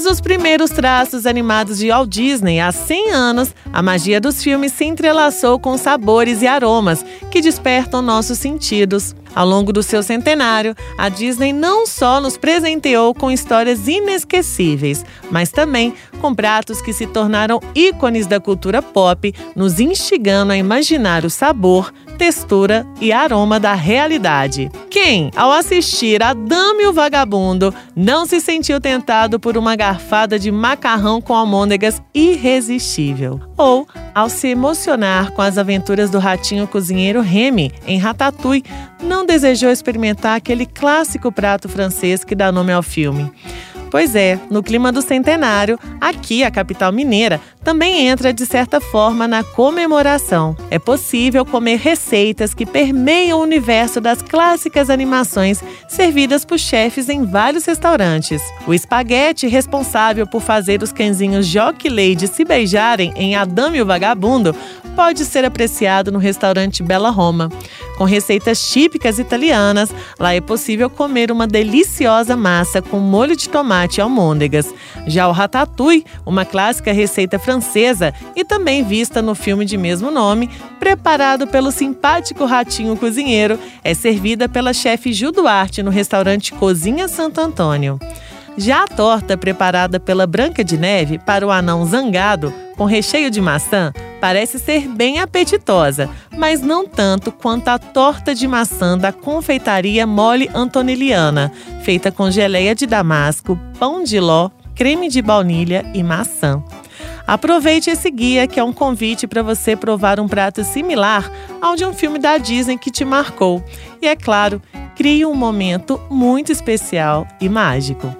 Desde os primeiros traços animados de Walt Disney há 100 anos, a magia dos filmes se entrelaçou com sabores e aromas que despertam nossos sentidos. Ao longo do seu centenário, a Disney não só nos presenteou com histórias inesquecíveis, mas também com pratos que se tornaram ícones da cultura pop, nos instigando a imaginar o sabor, textura e aroma da realidade. Quem, ao assistir a Dame o Vagabundo, não se sentiu tentado por uma garfada de macarrão com almôndegas irresistível? Ou, ao se emocionar com as aventuras do ratinho cozinheiro Remy em Ratatouille, não desejou experimentar aquele clássico prato francês que dá nome ao filme? Pois é, no clima do centenário, aqui a capital mineira também entra de certa forma na comemoração. É possível comer receitas que permeiam o universo das clássicas animações servidas por chefes em vários restaurantes. O espaguete responsável por fazer os cãezinhos Jock Lady se beijarem em Adame o Vagabundo pode ser apreciado no restaurante Bela Roma. Com receitas típicas italianas, lá é possível comer uma deliciosa massa com molho de tomate e almôndegas. Já o ratatouille, uma clássica receita francesa e também vista no filme de mesmo nome, preparado pelo simpático ratinho cozinheiro, é servida pela chefe Gil Duarte no restaurante Cozinha Santo Antônio. Já a torta preparada pela Branca de Neve para o anão zangado, com recheio de maçã, parece ser bem apetitosa, mas não tanto quanto a torta de maçã da confeitaria Mole Antonelliana, feita com geleia de damasco, pão de ló, creme de baunilha e maçã. Aproveite esse guia que é um convite para você provar um prato similar ao de um filme da Disney que te marcou. E é claro, crie um momento muito especial e mágico.